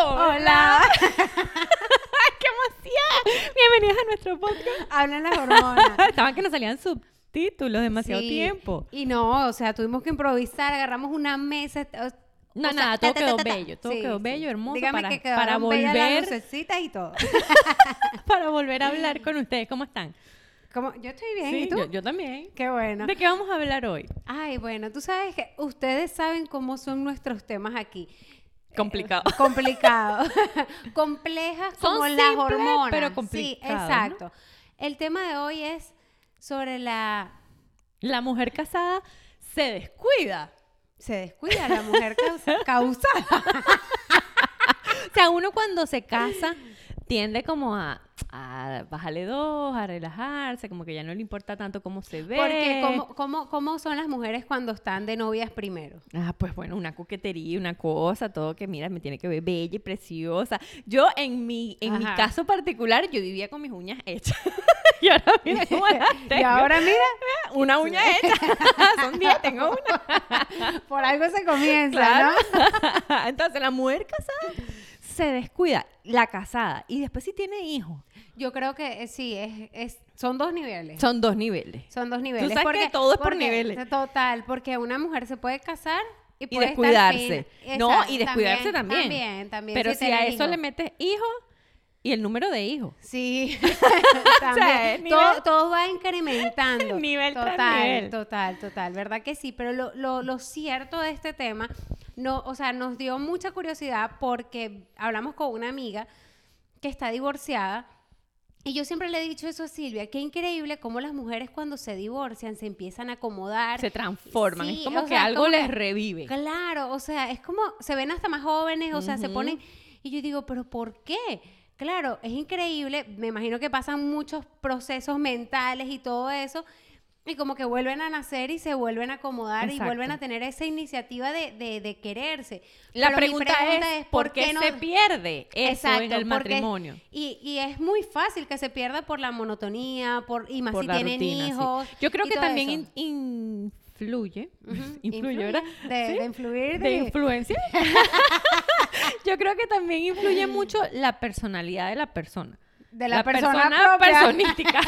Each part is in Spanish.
Hola. ¡Qué emoción! Bienvenidos a nuestro podcast. Hablan las hormonas. Estaban que nos salían subtítulos demasiado Sí. tiempo. Y no, o sea, tuvimos que improvisar, agarramos una mesa. o- No, o sea, nada, ta, todo ta, quedó ta, ta, ta. bello, todo Sí, quedó sí. bello, hermoso Dígame para, que para quedaron bellas las volver lucecitas y todo. para volver a hablar con ustedes. ¿Cómo están? Como, yo estoy bien, Sí, ¿y tú? yo, yo también. Qué bueno. ¿De qué vamos a hablar hoy? Ay, bueno, tú sabes que ustedes saben cómo son nuestros temas aquí. Complicado. Eh, complicado. Complejas Son como las hormonas. pero Sí, complicados, ¿no? exacto. El tema de hoy es sobre la... La mujer casada se descuida. Se descuida la mujer causa- causada. O sea, uno cuando se casa tiende como a, a bajarle dos, a relajarse, como que ya no le importa tanto cómo se ve. Porque ¿cómo, cómo, ¿cómo son las mujeres cuando están de novias primero? Ah, pues bueno, una coquetería, una cosa, todo que mira, me tiene que ver bella y preciosa. Yo en mi, en mi caso particular, yo vivía con mis uñas hechas. y ahora mira cómo las tengo. Y ahora mira, Una uña hecha. Son 10, tengo una. por algo se comienza, Claro. ¿no? Entonces, la mujer casada se descuida, la casada, y después si tiene hijos. Yo creo que eh, sí, es, es, son dos niveles. Son dos niveles. Son dos niveles. sabes que todo es por niveles. Total, porque una mujer se puede casar y, Y puede estar descuidarse. No, Exacto, y descuidarse también. También, también. Pero si a eso le metes hijos y el número de hijos. Sí, nivel- todo, todo va incrementando. Nivel total, nivel. total, total, ¿verdad que sí? Pero lo, lo, lo cierto de este tema, no, o sea, nos dio mucha curiosidad porque hablamos con una amiga que está divorciada y yo siempre le he dicho eso a Silvia, qué increíble cómo las mujeres cuando se divorcian se empiezan a acomodar. Se transforman. Sí, es como que sea, algo como les que- revive. Claro, o sea, es como, se ven hasta más jóvenes, o sea, se ponen, y yo digo, pero ¿por qué? Claro, es increíble, me imagino que pasan muchos procesos mentales y todo eso, y como que vuelven a nacer y se vuelven a acomodar y vuelven a tener esa iniciativa de, de- de quererse. La pregunta, es, ¿por qué, no- se pierde eso en Exacto, el porque- matrimonio? Y, y es muy fácil que se pierda por la monotonía, por, y más Por si tienen rutina, sí. hijos. Yo creo que también in- influye, influye, ¿verdad? De, ¿Sí? de influir, de influencia. Yo creo que también influye mucho la personalidad de la persona. de la, persona, personística.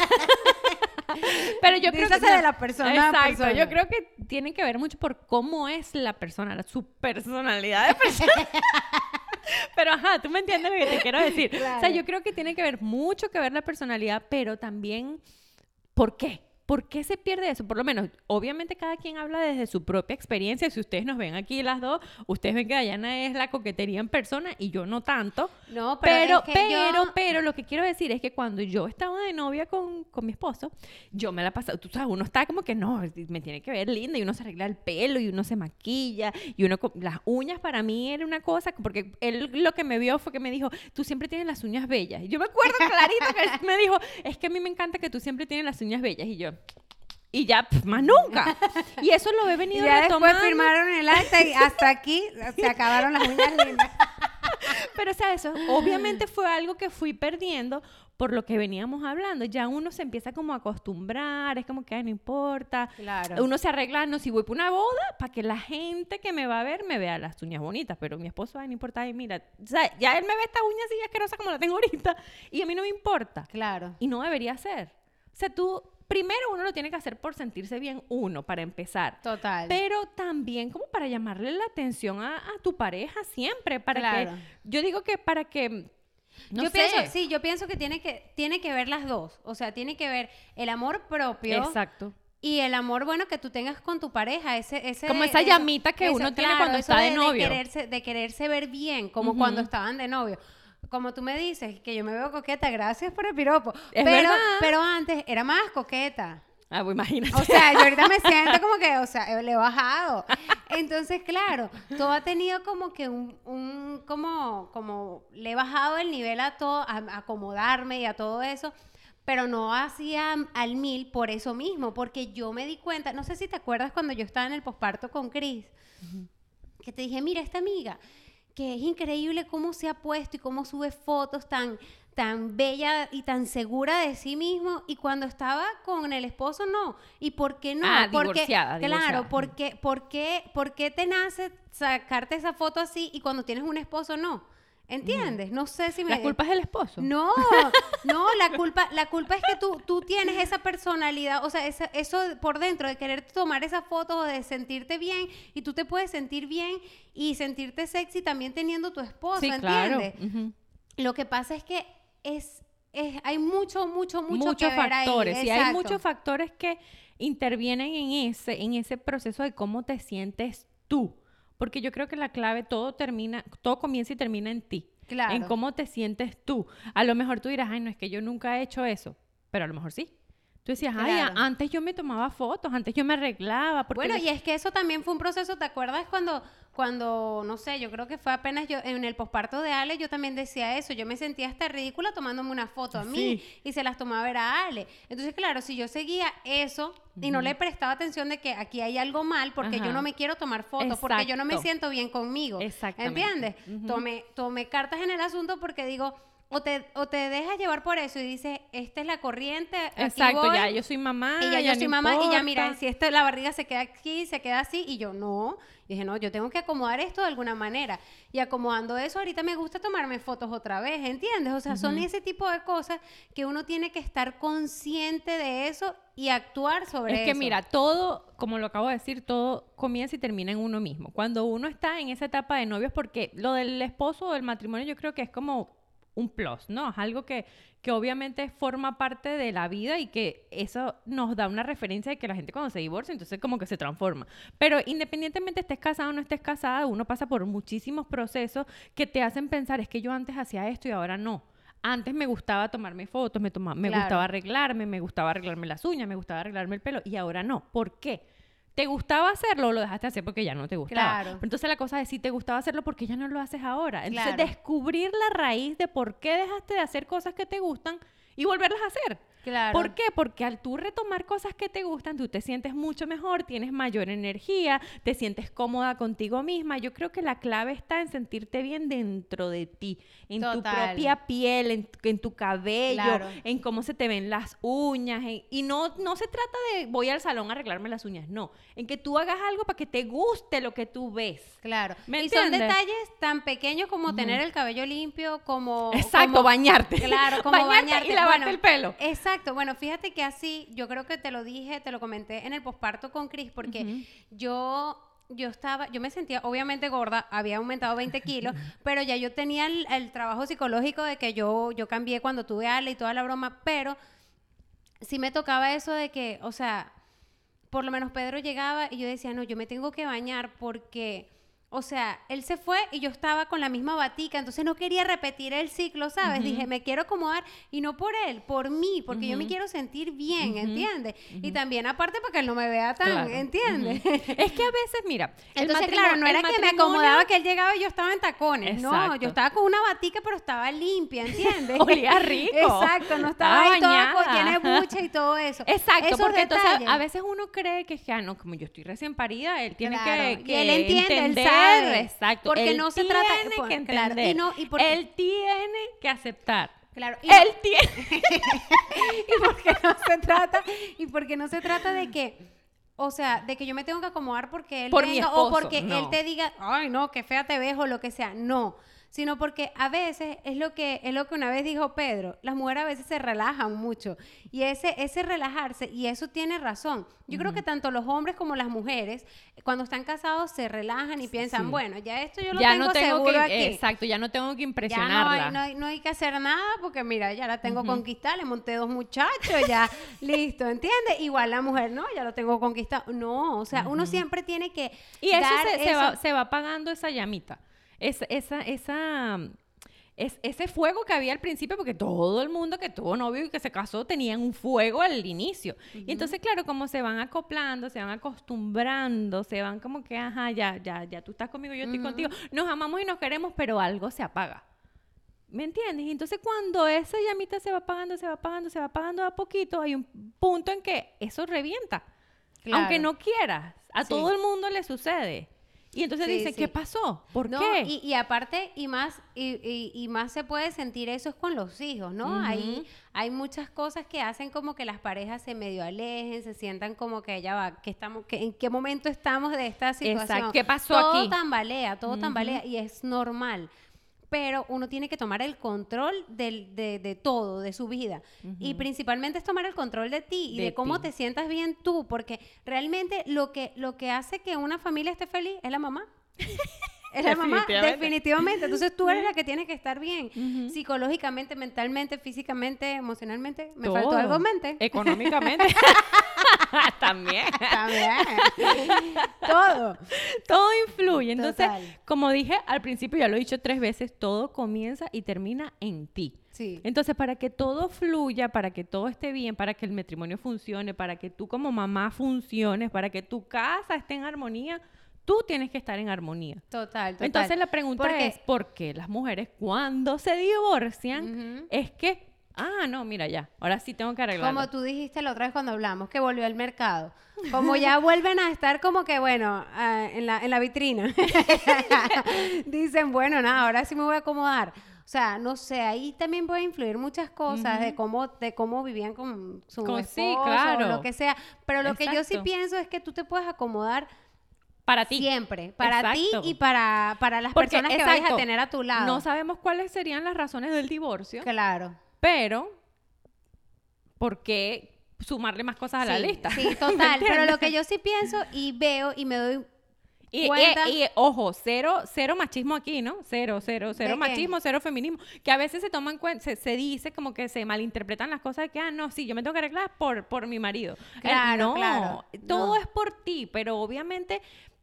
Pero yo creo que Dícese de la persona a Exacto, persona. yo creo que tiene que ver mucho por cómo es la persona, su personalidad de persona. Pero ajá, tú me entiendes lo que te quiero decir. O sea, yo creo que tiene que ver mucho que ver la personalidad, pero también ¿por qué? ¿Por qué se pierde eso? Por lo menos, obviamente cada quien habla desde su propia experiencia. Si ustedes nos ven aquí las dos, ustedes ven que Dayana es la coquetería en persona y yo no tanto. No, pero, Pero, es que pero, yo- pero, lo que quiero decir es que cuando yo estaba de novia con, con mi esposo, yo me la pasaba, tú sabes, uno está como que no, me tiene que ver linda y uno se arregla el pelo y uno se maquilla y uno, las uñas para mí era una cosa, porque él lo que me vio fue que me dijo, tú siempre tienes las uñas bellas. Y yo me acuerdo clarito que él me dijo, es que a mí me encanta que tú siempre tienes las uñas bellas. Y yo, y ya, pf, más nunca. Y eso lo he Y venido ya retomando. después firmaron el acta y hasta aquí se acabaron las uñas lindas. Pero, o sea, eso obviamente fue algo que fui perdiendo por lo que veníamos hablando. Ya uno se empieza como a acostumbrar, es como que "Ay, no importa. Claro. Uno se arregla, no, si voy para una boda, para que la gente que me va a ver me vea las uñas bonitas. Pero mi esposo, ay, no importa, ay, mira, o sea, ya él me ve esta uña así asquerosa como la tengo ahorita. Y a mí no me importa. Claro. Y no debería ser. O sea, tú, primero uno lo tiene que hacer por sentirse bien uno, para empezar. Total. Pero también como para llamarle la atención a, a tu pareja siempre, para Claro. que, yo digo que para que, no yo sé. pienso, sí, yo pienso que tiene que tiene que ver las dos, o sea, tiene que ver el amor propio Exacto. y el amor bueno que tú tengas con tu pareja, ese ese Como esa eso- llamita que uno tiene cuando está de novio. quererse, de quererse ver bien, como cuando estaban de novio. Como tú me dices, que yo me veo coqueta, gracias por el piropo. Es pero, verdad. pero antes era más coqueta. Ah, pues imagínate. O sea, yo ahorita me siento como que, o sea, le he bajado. Entonces, claro, todo ha tenido como que un, un como, como, le he bajado el nivel a todo, a, a acomodarme y a todo eso, pero no hacía al mil por eso mismo, porque yo me di cuenta, no sé si te acuerdas cuando yo estaba en el posparto con Chris, que te dije, mira, esta amiga, que es increíble cómo se ha puesto y cómo sube fotos tan, tan bella y tan segura de sí mismo. Y cuando estaba con el esposo no. Y por qué no Ah, porque divorciada, divorciada. claro por qué, por qué por qué te nace sacarte esa foto así y cuando tienes un esposo no ¿Entiendes? No sé si me... La culpa es del esposo. No, no, la culpa, la culpa es que tú, tú tienes esa personalidad, o sea, esa- eso por dentro de querer tomar esa foto o de sentirte bien y tú te puedes sentir bien y sentirte sexy también teniendo tu esposo, sí, claro. ¿entiendes? Lo que pasa es que es, es hay mucho, mucho, mucho muchos que ver ahí. factores. Y hay muchos factores que intervienen en ese, en ese proceso de cómo te sientes tú. Porque yo creo que la clave, todo termina, todo comienza y termina en ti. Claro. En cómo te sientes tú. A lo mejor tú dirás, ay, no es que yo nunca he hecho eso. Pero a lo mejor sí. Tú decías, ay, Claro. antes yo me tomaba fotos, antes yo me arreglaba. Porque Bueno, y es que eso también fue un proceso, ¿te acuerdas cuando, cuando, no sé, yo creo que fue apenas yo, en el posparto de Ale, yo también decía eso, yo me sentía hasta ridícula tomándome una foto a mí Sí. y se las tomaba ver a Ale. Entonces, claro, si yo seguía eso y no le prestaba atención de que aquí hay algo mal porque yo no me quiero tomar fotos, porque yo no me siento bien conmigo. ¿Entiendes? Ujú. tomé, tomé cartas en el asunto porque digo... O te, o te dejas llevar por eso y dices, esta es la corriente. aquí Exacto, voy". ya yo soy mamá. Y ya yo soy mamá y ya mira, si esto, la barriga se queda aquí, se queda así, y yo no. Dije, no, yo tengo que acomodar esto de alguna manera. Y acomodando eso, ahorita me gusta tomarme fotos otra vez, ¿entiendes? O sea, son ese tipo de cosas que uno tiene que estar consciente de eso y actuar sobre Es que eso. mira, todo, como lo acabo de decir, todo comienza y termina en uno mismo. Cuando uno está en esa etapa de novios, porque lo del esposo o del matrimonio yo creo que es como un plus, ¿no? Es algo que, que obviamente forma parte de la vida y que eso nos da una referencia de que la gente cuando se divorcia, entonces como que se transforma. Pero independientemente estés casado o no estés casada, uno pasa por muchísimos procesos que te hacen pensar, es que yo antes hacía esto y ahora no. Antes me gustaba tomarme fotos, me, toma- me Claro. gustaba arreglarme, me gustaba arreglarme las uñas, me gustaba arreglarme el pelo y ahora no. ¿Por qué? ¿Te gustaba hacerlo o lo dejaste hacer porque ya no te gustaba? Claro. Pero entonces la cosa es si te gustaba hacerlo porque ya no lo haces ahora. Entonces Claro. descubrir la raíz de por qué dejaste de hacer cosas que te gustan y volverlas a hacer. Claro. ¿Por qué? Porque al tú retomar cosas que te gustan, tú te sientes mucho mejor, tienes mayor energía, te sientes cómoda contigo misma. Yo creo que la clave está en sentirte bien dentro de ti, en tu propia piel, en, en tu cabello, Claro. en cómo se te ven las uñas. en- y no, no se trata de voy al salón a arreglarme las uñas, no. En que tú hagas algo para que te guste lo que tú ves. Claro. ¿Me y son detalles tan pequeños como tener el cabello limpio, como... Exacto, como- bañarte. Claro, como bañarte, bañarte. y lavarte Bueno, el pelo. Exacto, bueno, fíjate que así, yo creo que te lo dije, te lo comenté en el posparto con Chris, porque yo, yo estaba, yo me sentía obviamente gorda, había aumentado 20 kilos, pero ya yo tenía el, el trabajo psicológico de que yo, yo cambié cuando tuve Ale y toda la broma, pero sí me tocaba eso de que, o sea, por lo menos Pedro llegaba y yo decía, no, yo me tengo que bañar porque, o sea, él se fue y yo estaba con la misma batica, entonces no quería repetir el ciclo, ¿sabes? Dije, me quiero acomodar y no por él, por mí, porque yo me quiero sentir bien, ¿entiendes? Y también aparte para que él no me vea tan, Claro. ¿entiendes? Es que a veces, mira, Entonces, claro, no era que me acomodaba que él llegaba y yo estaba en tacones. No, yo estaba con una batica, pero estaba limpia, ¿entiendes? Olía rico. Exacto, no estaba, Estaba ahí bañada. de bucha y todo eso. Exacto, Esos porque entonces a veces uno cree que, ya no, como yo estoy recién parida, él tiene Claro, que, y él entiende, él entender, exacto, Porque él no se trata- pues, que claro, y entender, no- y porque- él tiene que aceptar, Claro, y él tiene, y porque no se trata y porque no se trata de que o sea, de que yo me tengo que acomodar porque él Por mi venga o esposo, porque no. él te diga, "Ay, no, qué fea te ves" o lo que sea. No, sino porque a veces es lo que es lo que una vez dijo Pedro, las mujeres a veces se relajan mucho y ese ese relajarse y eso tiene razón. Yo creo que tanto los hombres como las mujeres cuando están casados se relajan y piensan, Sí. bueno, ya esto yo lo ya tengo, no tengo seguro que, aquí. exacto, ya no tengo que Ya no impresionarla. hay, no, hay, no hay que hacer nada porque mira, ya la tengo conquistada, le monté dos muchachos, ya listo, ¿entiendes? Igual la mujer, no, ya lo tengo conquistado. No, o sea, uno siempre tiene que Y eso, dar se, se va, se va apagando esa llamita. Es- esa, esa, es, ese fuego que había al principio, porque todo el mundo que tuvo novio y que se casó tenían un fuego al inicio. Y entonces, claro, como se van acoplando, se van acostumbrando, se van como que, ajá, ya, ya, ya tú estás conmigo, yo estoy contigo. Nos amamos y nos queremos, pero algo se apaga. ¿Me entiendes? Y entonces cuando esa llamita se va apagando, se va apagando, se va apagando a poquito, hay un punto en que eso revienta. Aunque no quieras, a Sí. todo el mundo le sucede. Y entonces Sí, dice, sí. ¿qué pasó? ¿Por No, qué? Y, y aparte, y más, y, y- y más se puede sentir eso es con los hijos, ¿no? Hay, hay muchas cosas que hacen como que las parejas se medio alejen, se sientan como que ya va, que estamos, que en qué momento estamos de esta situación. Exacto, ¿qué pasó todo aquí? tambalea, todo tambalea y es normal. Pero uno tiene que tomar el control del- de, de todo, de su vida. Y principalmente es tomar el control de ti y de, De cómo ti. te sientas bien tú, porque realmente lo que, lo que hace que una familia esté feliz es la mamá. Es la mamá, Definitivamente. Entonces tú eres la que tienes que estar bien, psicológicamente, mentalmente, físicamente, emocionalmente. Me faltó algo mente. Económicamente. También. También. Todo. Todo influye. Entonces, Total. como dije al principio, ya lo he dicho tres veces, todo comienza y termina en ti. Sí. Entonces, para que todo fluya, para que todo esté bien, para que el matrimonio funcione, para que tú como mamá funciones, para que tu casa esté en armonía, tú tienes que estar en armonía. Total, total. Entonces la pregunta Porque- es, ¿por qué las mujeres cuando se divorcian es que, ah, no, mira ya, ahora sí tengo que arreglarlo? Como tú dijiste la otra vez cuando hablamos, que volvió al mercado. Como ya vuelven a estar como que, bueno, ah, en, la, en la vitrina. Dicen, bueno, nada, ahora sí me voy a acomodar. O sea, no sé, ahí también puede influir muchas cosas de cómo de cómo vivían con su Con- esposo sí, claro. lo que sea. Pero lo que yo sí Exacto. pienso es que tú te puedes acomodar Para ti. siempre, para Exacto. ti y para, para las Porque, personas que vayas a exacto, tener a tu lado. No sabemos cuáles serían las razones del divorcio, Claro. Pero ¿por qué sumarle más cosas a la Sí, lista? Sí, ¿Me total. pero lo que yo sí pienso y veo y me doy Y, cuenta- y- y, ojo, cero, cero machismo aquí, ¿no? Cero, cero, cero qué? machismo, cero feminismo. Que a veces se toman cuenta, se, se dice como que se malinterpretan las cosas de que, ah, no, sí, yo me tengo que arreglar por, por mi marido. Eh, Claro, no, claro, todo no. es por ti, pero obviamente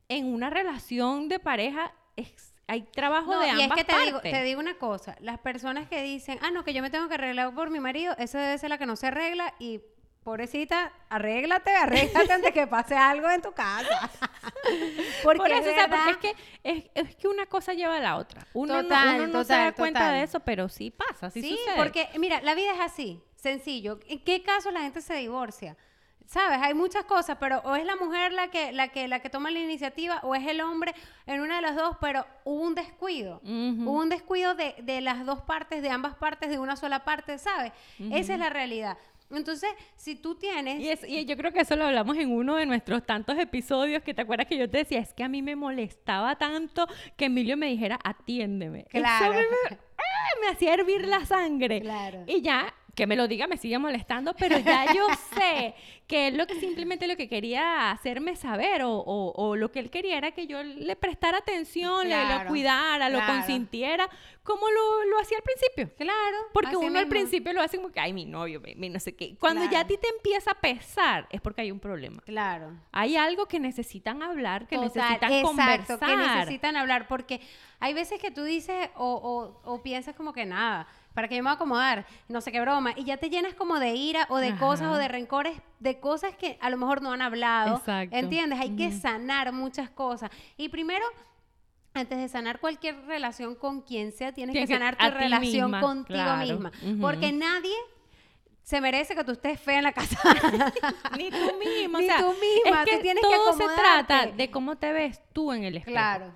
en una relación de pareja es- hay trabajo No, de y es ambas que te digo, te digo una cosa, las personas que dicen, ah, no, que yo me tengo que arreglar por mi marido, esa debe ser la que no se arregla y pobrecita, arréglate, arréglate antes que pase algo en tu casa. porque Por es eso, o sea, verdad, porque es que, es, es que una cosa lleva a la otra. Uno no- Total, uno no, se da cuenta total. de eso, pero sí pasa, sí, sí, sucede. porque mira, la vida es así, sencillo. ¿En qué caso la gente se divorcia? ¿Sabes? Hay muchas cosas, pero o es la mujer la que, la que, la que toma la iniciativa o es el hombre en una de las dos, pero hubo un descuido. Ujú. Hubo un descuido de, de las dos partes, de ambas partes, de una sola parte, ¿sabes? Esa es la realidad. Entonces, si tú tienes... Y, es- y yo creo que eso lo hablamos en uno de nuestros tantos episodios que te acuerdas que yo te decía, es que a mí me molestaba tanto que Emilio me dijera, atiéndeme. Eso Claro. a mí me, ¡ah! me hacía hervir la sangre. Claro. Y ya, que me lo diga, me sigue molestando, pero ya yo sé que él lo que simplemente lo que quería hacerme saber o, o- o lo que él quería era que yo le prestara atención, le lo Claro, cuidara, lo consintiera, como lo, lo hacía al principio. Claro. Porque uno al principio lo hace como que, ay, mi novio, mi, mi no sé qué. Cuando ya a ti te empieza a pesar, es porque hay un problema. Claro. Hay algo que necesitan hablar, que Total, necesitan exacto, conversar. que necesitan hablar, porque hay veces que tú dices o, o- o piensas como que nada, para que yo me voy a acomodar, no sé qué broma, y ya te llenas como de ira o de cosas o de rencores, de cosas que a lo mejor no han hablado, Exacto. ¿entiendes? Hay que sanar muchas cosas. Y primero... Antes de sanar cualquier relación con quien sea, tienes Tienes que sanar tu relación misma, contigo claro. misma. Porque nadie se merece que tú estés fea en la casa. Ni tú mismo, Ni o sea, tú misma, es tú que todo se trata de cómo te ves tú en el espejo. claro.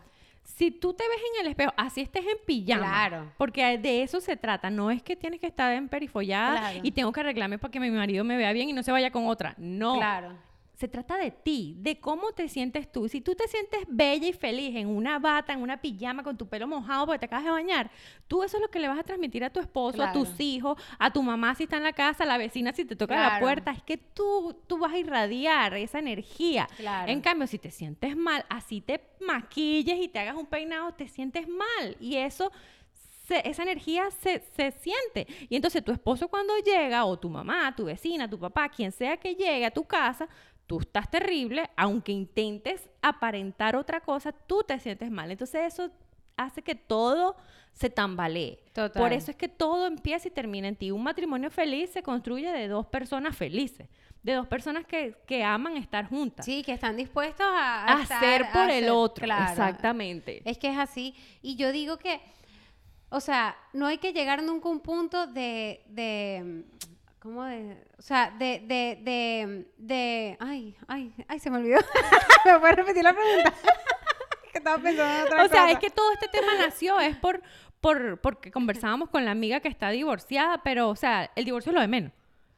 Si tú te ves en el espejo, así estés en pijama, Claro. porque de eso se trata, no es que tienes que estar en perifollada Claro. y tengo que arreglarme para que mi marido me vea bien y no se vaya con otra. No. Claro. Se trata de ti, de cómo te sientes tú. Si tú te sientes bella y feliz en una bata, en una pijama, con tu pelo mojado porque te acabas de bañar, tú eso es lo que le vas a transmitir a tu esposo, a tus hijos, a tu mamá si está en la casa, a la vecina si te toca la puerta. Es que tú, tú vas a irradiar esa energía. Claro. En cambio, si te sientes mal, así te maquilles y te hagas un peinado, te sientes mal. Y eso se- esa energía se, se siente. Y entonces tu esposo cuando llega, o tu mamá, tu vecina, tu papá, quien sea que llegue a tu casa, tú estás terrible, aunque intentes aparentar otra cosa, tú te sientes mal. Entonces eso hace que todo se tambalee. Total. Por eso es que todo empieza y termina en ti. Un matrimonio feliz se construye de dos personas felices, de dos personas que, que aman estar juntas. Sí, que están dispuestos a, a estar- hacer a por el otro. claro. Exactamente. Es que es así. Y yo digo que, o sea, no hay que llegar nunca a un punto de, de ¿cómo de? O sea, de, de, de, de, ay, ay, ay, se me olvidó. ¿Me puedes repetir la pregunta? que estaba pensando en otra O sea, es que todo este tema nació es por, por porque conversábamos con la amiga que está divorciada, pero, o sea, el divorcio es lo de menos.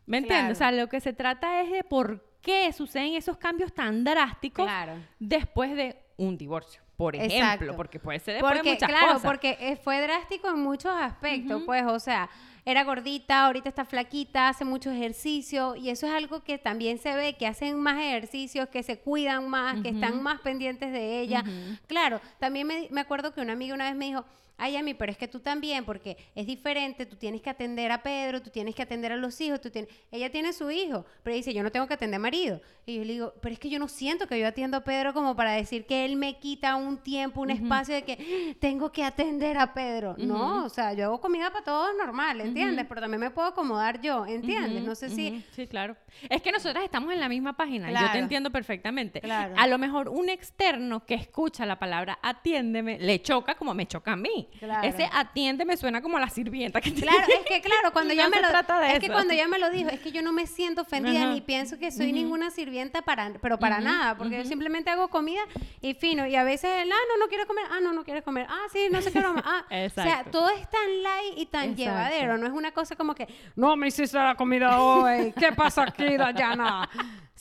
¿Me entiendes? Claro. O sea, lo que se trata es de por qué suceden esos cambios tan drásticos Claro. después de un divorcio. por ejemplo, Exacto. porque puede ser después de Porque, muchas claro, cosas. porque eh, fue drástico en muchos aspectos, pues, o sea, era gordita, ahorita está flaquita, hace mucho ejercicio y eso es algo que también se ve, que hacen más ejercicios, que se cuidan más, que están más pendientes de ella. Claro, también me, me acuerdo que una amiga una vez me dijo, ay, Ami, pero es que tú también, porque es diferente, tú tienes que atender a Pedro, tú tienes que atender a los hijos, tú tienes... Ella tiene su hijo, pero dice, yo no tengo que atender a marido. Y yo le digo, pero es que yo no siento que yo atiendo a Pedro como para decir que él me quita un tiempo, un espacio de que "Ah, tengo que atender a Pedro. No, o sea, yo hago comida para todos normal, ¿entiendes? Pero también me puedo acomodar yo, ¿entiendes? No sé si... Sí, claro. Es que nosotras estamos en la misma página. Yo te entiendo perfectamente. Claro. A lo mejor un externo que escucha la palabra atiéndeme le choca como me choca a mí. Claro. Ese atiéndeme suena como a la sirvienta que tiene Claro, es que claro, cuando ella no me se lo trata de es que eso. cuando ella me lo dijo, es que yo no me siento ofendida ni pienso que soy ninguna sirvienta para pero para nada, porque yo simplemente hago comida y fino y a veces ah, no, no quieres comer, ah, no, no quieres comer, ah, sí, no sé qué, no, ah, o sea, Exacto. todo es tan light y tan Exacto. llevadero, no es una cosa como que, no me hiciste la comida hoy, ¿qué pasa aquí, Dayana?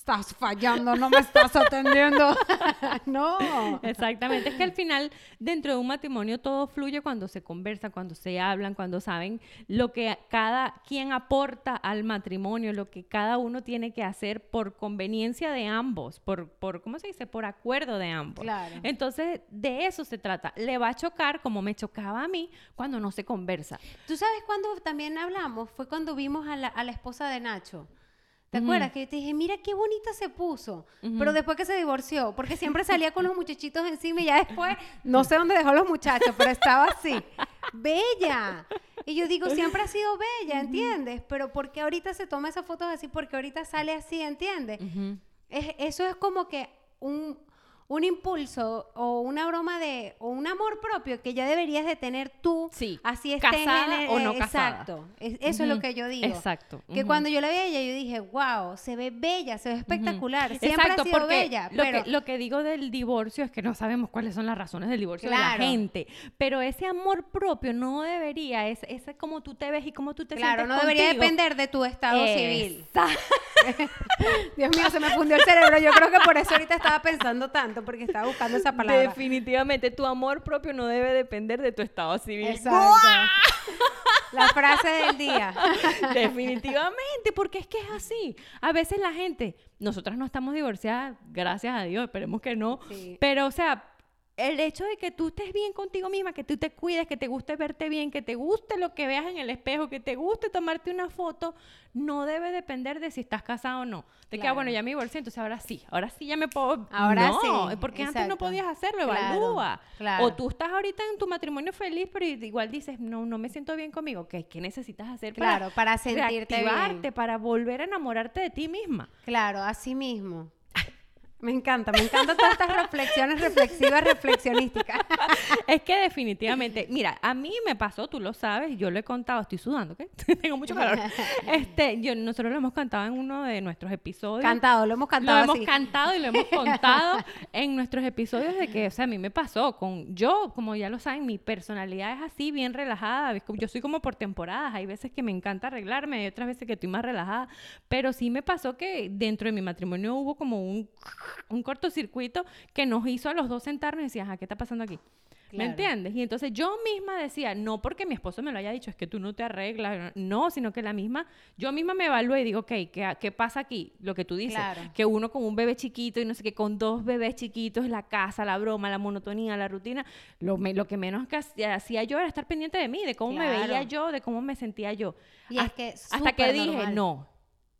Estás fallando, no me estás atendiendo. no. Exactamente, es que al final dentro de un matrimonio todo fluye cuando se conversa, cuando se hablan, cuando saben lo que cada quien aporta al matrimonio, lo que cada uno tiene que hacer por conveniencia de ambos, por, por ¿cómo se dice? Por acuerdo de ambos. Claro. Entonces, de eso se trata. Le va a chocar como me chocaba a mí cuando no se conversa. ¿Tú sabes cuándo también hablamos? Fue cuando vimos a la, a la esposa de Nacho. ¿Te acuerdas? Que yo te dije, mira qué bonita se puso. Pero después que se divorció, porque siempre salía con los muchachitos encima y ya después, no sé dónde dejó los muchachos, pero estaba así. Bella. Y yo digo, siempre ha sido bella, ¿entiendes? Pero ¿por qué ahorita se toma esas fotos así? Porque ahorita sale así, ¿entiendes? Es- eso es como que un, un impulso o una broma de, o un amor propio que ya deberías de tener tú. Sí, Así estés casada en el- o no casada. Exacto. Es- eso es lo que yo digo. exacto, Que cuando yo la vi a ella, yo dije, wow, se ve bella, se ve espectacular. Siempre Exacto, ha sido porque bella. lo, pero que, lo que digo del divorcio es que no sabemos cuáles son las razones del divorcio de la gente, pero ese amor propio no debería, es, es como tú te ves y como tú te claro, sientes no debería contigo. depender de tu estado civil. Dios mío, se me fundió el cerebro. Yo creo que por eso ahorita estaba pensando tanto, porque estaba buscando esa palabra. Definitivamente, tu amor propio no debe depender de tu estado civil. Exacto. La frase del día. Definitivamente, porque es que es así. A veces la gente, nosotras no estamos divorciadas, gracias a Dios, esperemos que no. Sí. Pero, o sea, el hecho de que tú estés bien contigo misma, que tú te cuides, que te guste verte bien, que te guste lo que veas en el espejo, que te guste tomarte una foto, no debe depender de si estás casado o no. De que, ah, Claro. bueno, ya me divorcié, entonces ahora sí, ahora sí ya me puedo... Ahora no, sí, porque antes no podías hacerlo, Claro, evalúa. claro. O tú estás ahorita en tu matrimonio feliz, pero igual dices, no, no me siento bien conmigo. ¿Qué, qué necesitas hacer para, para sentirte bien. para volver a enamorarte de ti misma? Claro, así mismo. Me encanta, me encantan todas estas reflexiones reflexivas, reflexionísticas. Es que definitivamente, mira, a mí me pasó, tú lo sabes, yo lo he contado, estoy sudando, ¿qué? Tengo mucho calor. Este, yo, nosotros lo hemos cantado en uno de nuestros episodios. Cantado, lo hemos Lo cantado hemos así. cantado y lo hemos contado en nuestros episodios de que, o sea, a mí me pasó con yo, como ya lo saben, mi personalidad es así, bien relajada. Yo soy como por temporadas. Hay veces que me encanta arreglarme, hay otras veces que estoy más relajada. Pero sí me pasó que dentro de mi matrimonio hubo como un, un cortocircuito que nos hizo a los dos sentarnos y decía, ajá, ¿qué está pasando aquí? ¿Me entiendes? Y entonces yo misma decía, no porque mi esposo me lo haya dicho, es que tú no te arreglas, no, sino que la misma, yo misma me evalué y digo, ok, ¿qué, qué pasa aquí? Lo que tú dices, Claro. que uno con un bebé chiquito y no sé qué, con dos bebés chiquitos, la casa, la broma, la monotonía, la rutina, lo, me- lo que menos que hacía hacía yo era estar pendiente de mí, de cómo me veía yo, de cómo me sentía yo. Y es Hasta- que hasta que dije, normal. no.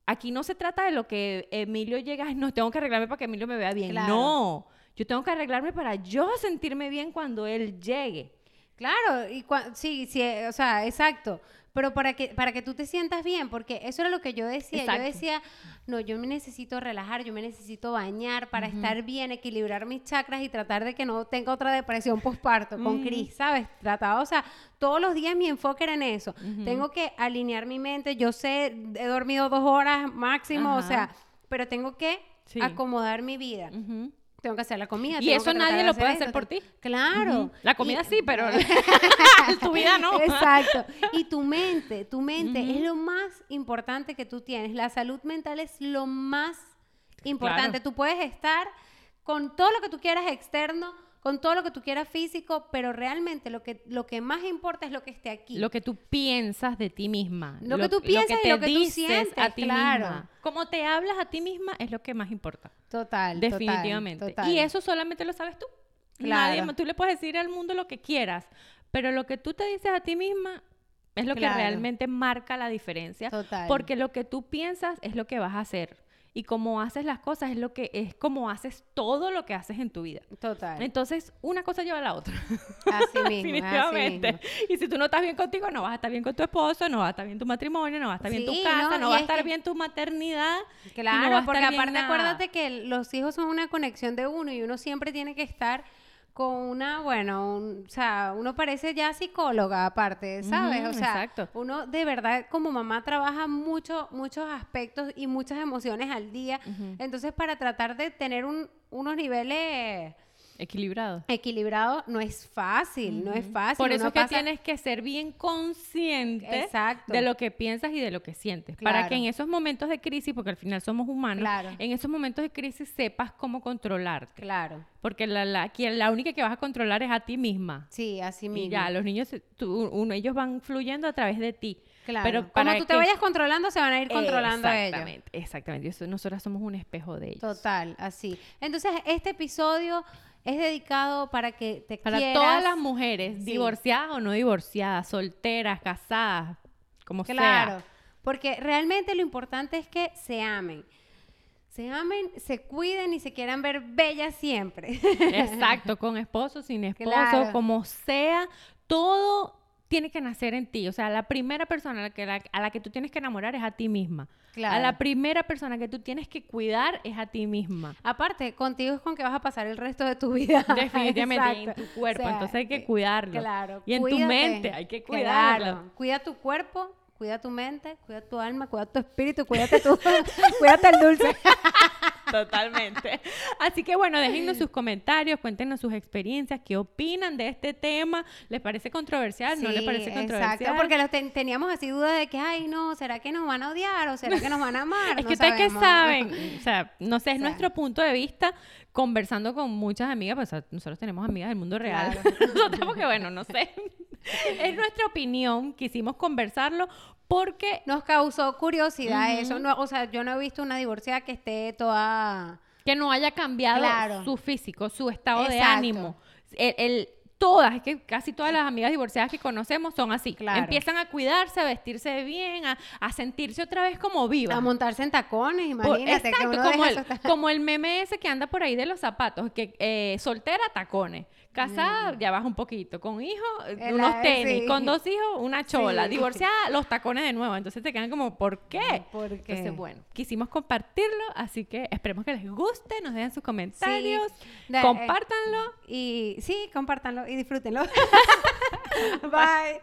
Aquí no se trata de lo que Emilio llega, "Ay, no, tengo que arreglarme para que Emilio me vea bien. Claro. No, yo tengo que arreglarme para yo sentirme bien cuando él llegue. Claro, y sí, sí, eh, o sea, exacto. Pero para que, para que tú te sientas bien, porque eso era lo que yo decía. Exacto. Yo decía, no, yo me necesito relajar, yo me necesito bañar para estar bien, equilibrar mis chakras y tratar de que no tenga otra depresión postparto con Cris, ¿sabes? Trataba, o sea, todos los días mi enfoque era en eso. Tengo que alinear mi mente. Yo sé, he dormido dos horas máximo, o sea, pero tengo que Sí. acomodar mi vida. Tengo que hacer la comida. Y eso nadie lo puede esto, hacer por ti. Claro. La comida Y- sí, pero tu vida no. Exacto. Y tu mente, tu mente es lo más importante que tú tienes. La salud mental es lo más importante. Claro. Tú puedes estar con todo lo que tú quieras externo, con todo lo que tú quieras físico, pero realmente lo que, lo que más importa es lo que esté aquí. Lo que tú piensas de ti misma. Lo que tú piensas y lo que tú sientes, a ti claro. misma. Cómo te hablas a ti misma es lo que más importa. Total, total, Definitivamente. total. Y eso solamente lo sabes tú. Claro. Nadie tú le puedes decir al mundo lo que quieras, pero lo que tú te dices a ti misma es lo Claro. que realmente marca la diferencia. Total. Porque lo que tú piensas es lo que vas a hacer. Y cómo haces las cosas es lo que es como haces todo lo que haces en tu vida. Total. Entonces, una cosa lleva a la otra. Así mismo, así Definitivamente. mismo. Y si tú no estás bien contigo, no vas a estar bien con tu esposo, no va a estar bien tu matrimonio, no va a estar bien tu casa, no, no, va a es estar que- bien tu maternidad. no Claro, a porque aparte nada. acuérdate que los hijos son una conexión de uno y uno siempre tiene que estar con una, bueno, un- o sea, uno parece ya psicóloga aparte, ¿sabes? O sea, exacto. uno de verdad como mamá trabaja mucho, muchos aspectos y muchas emociones al día. Entonces, para tratar de tener un- unos niveles Equilibrado. equilibrados no es fácil, no es fácil. Por eso es que pasa- tienes que ser bien consciente Exacto. de lo que piensas y de lo que sientes. Para que en esos momentos de crisis, porque al final somos humanos, Claro. en esos momentos de crisis sepas cómo controlarte. Claro, Porque la, la, quien- la única que vas a controlar es a ti misma. sí, así Y mismo. ya, los niños, tú- uno, ellos van fluyendo a través de ti. Claro. Pero como para tú te que- vayas controlando, se van a ir controlando ellos. Exactamente, exactamente. Nosotras somos un espejo de ellos. Total, así. Entonces, este episodio es dedicado para que te Para quieras. todas las mujeres, Sí. divorciadas o no divorciadas, solteras, casadas, como Claro, sea. porque realmente lo importante es que se amen. Se amen, se cuiden y se quieran ver bellas siempre. Exacto, con esposo, sin esposo, Claro. como sea, todo tiene que nacer en ti. O sea, la primera persona a la que, la- a la que tú tienes que enamorar es a ti misma. A Claro. la primera persona que tú tienes que cuidar es a ti misma. Aparte, contigo es con que vas a pasar el resto de tu vida. Definitivamente, en tu cuerpo, entonces hay que eh, cuidarlo. Claro. Y en tu mente, hay que cuidarlo. Claro. Cuida tu cuerpo, cuida tu mente, cuida tu alma, cuida tu espíritu, cuídate tú, cuídate el dulce. Totalmente. Así que bueno, déjennos sus comentarios, cuéntenos sus experiencias, qué opinan de este tema. ¿Les parece controversial? ¿No les Sí, parece controversial? Exacto, porque los ten- teníamos así dudas de que, ay, no, ¿será que nos van a odiar o será que nos van a amar? Es No que ustedes que saben, o sea, no sé, es O sea. nuestro punto de vista conversando con muchas amigas, pues nosotros tenemos amigas del mundo real. Claro. nosotros porque bueno, no sé. es nuestra opinión, quisimos conversarlo porque Nos causó curiosidad eso. No, o sea, yo no he visto una divorciada que esté toda... que no haya cambiado Claro. su físico, su estado de ánimo. El, el- todas, es que casi todas las amigas divorciadas que conocemos son así. Claro. Empiezan a cuidarse, a vestirse bien, a, a sentirse otra vez como vivas. A montarse en tacones, Por- imagínate. que exacto, uno como deja el, como el meme ese que anda por ahí de los zapatos, que eh, soltera, tacones, casada, ya baja un poquito, con hijos, unos tenis, sí. con dos hijos, una chola, Sí. divorciada, los tacones de nuevo, entonces te quedan como, ¿por qué? ¿Por qué? Entonces, bueno, quisimos compartirlo, así que esperemos que les guste, nos dejen sus comentarios, De- eh, compártanlo. Y sí, compártanlo y disfrútenlo. Bye.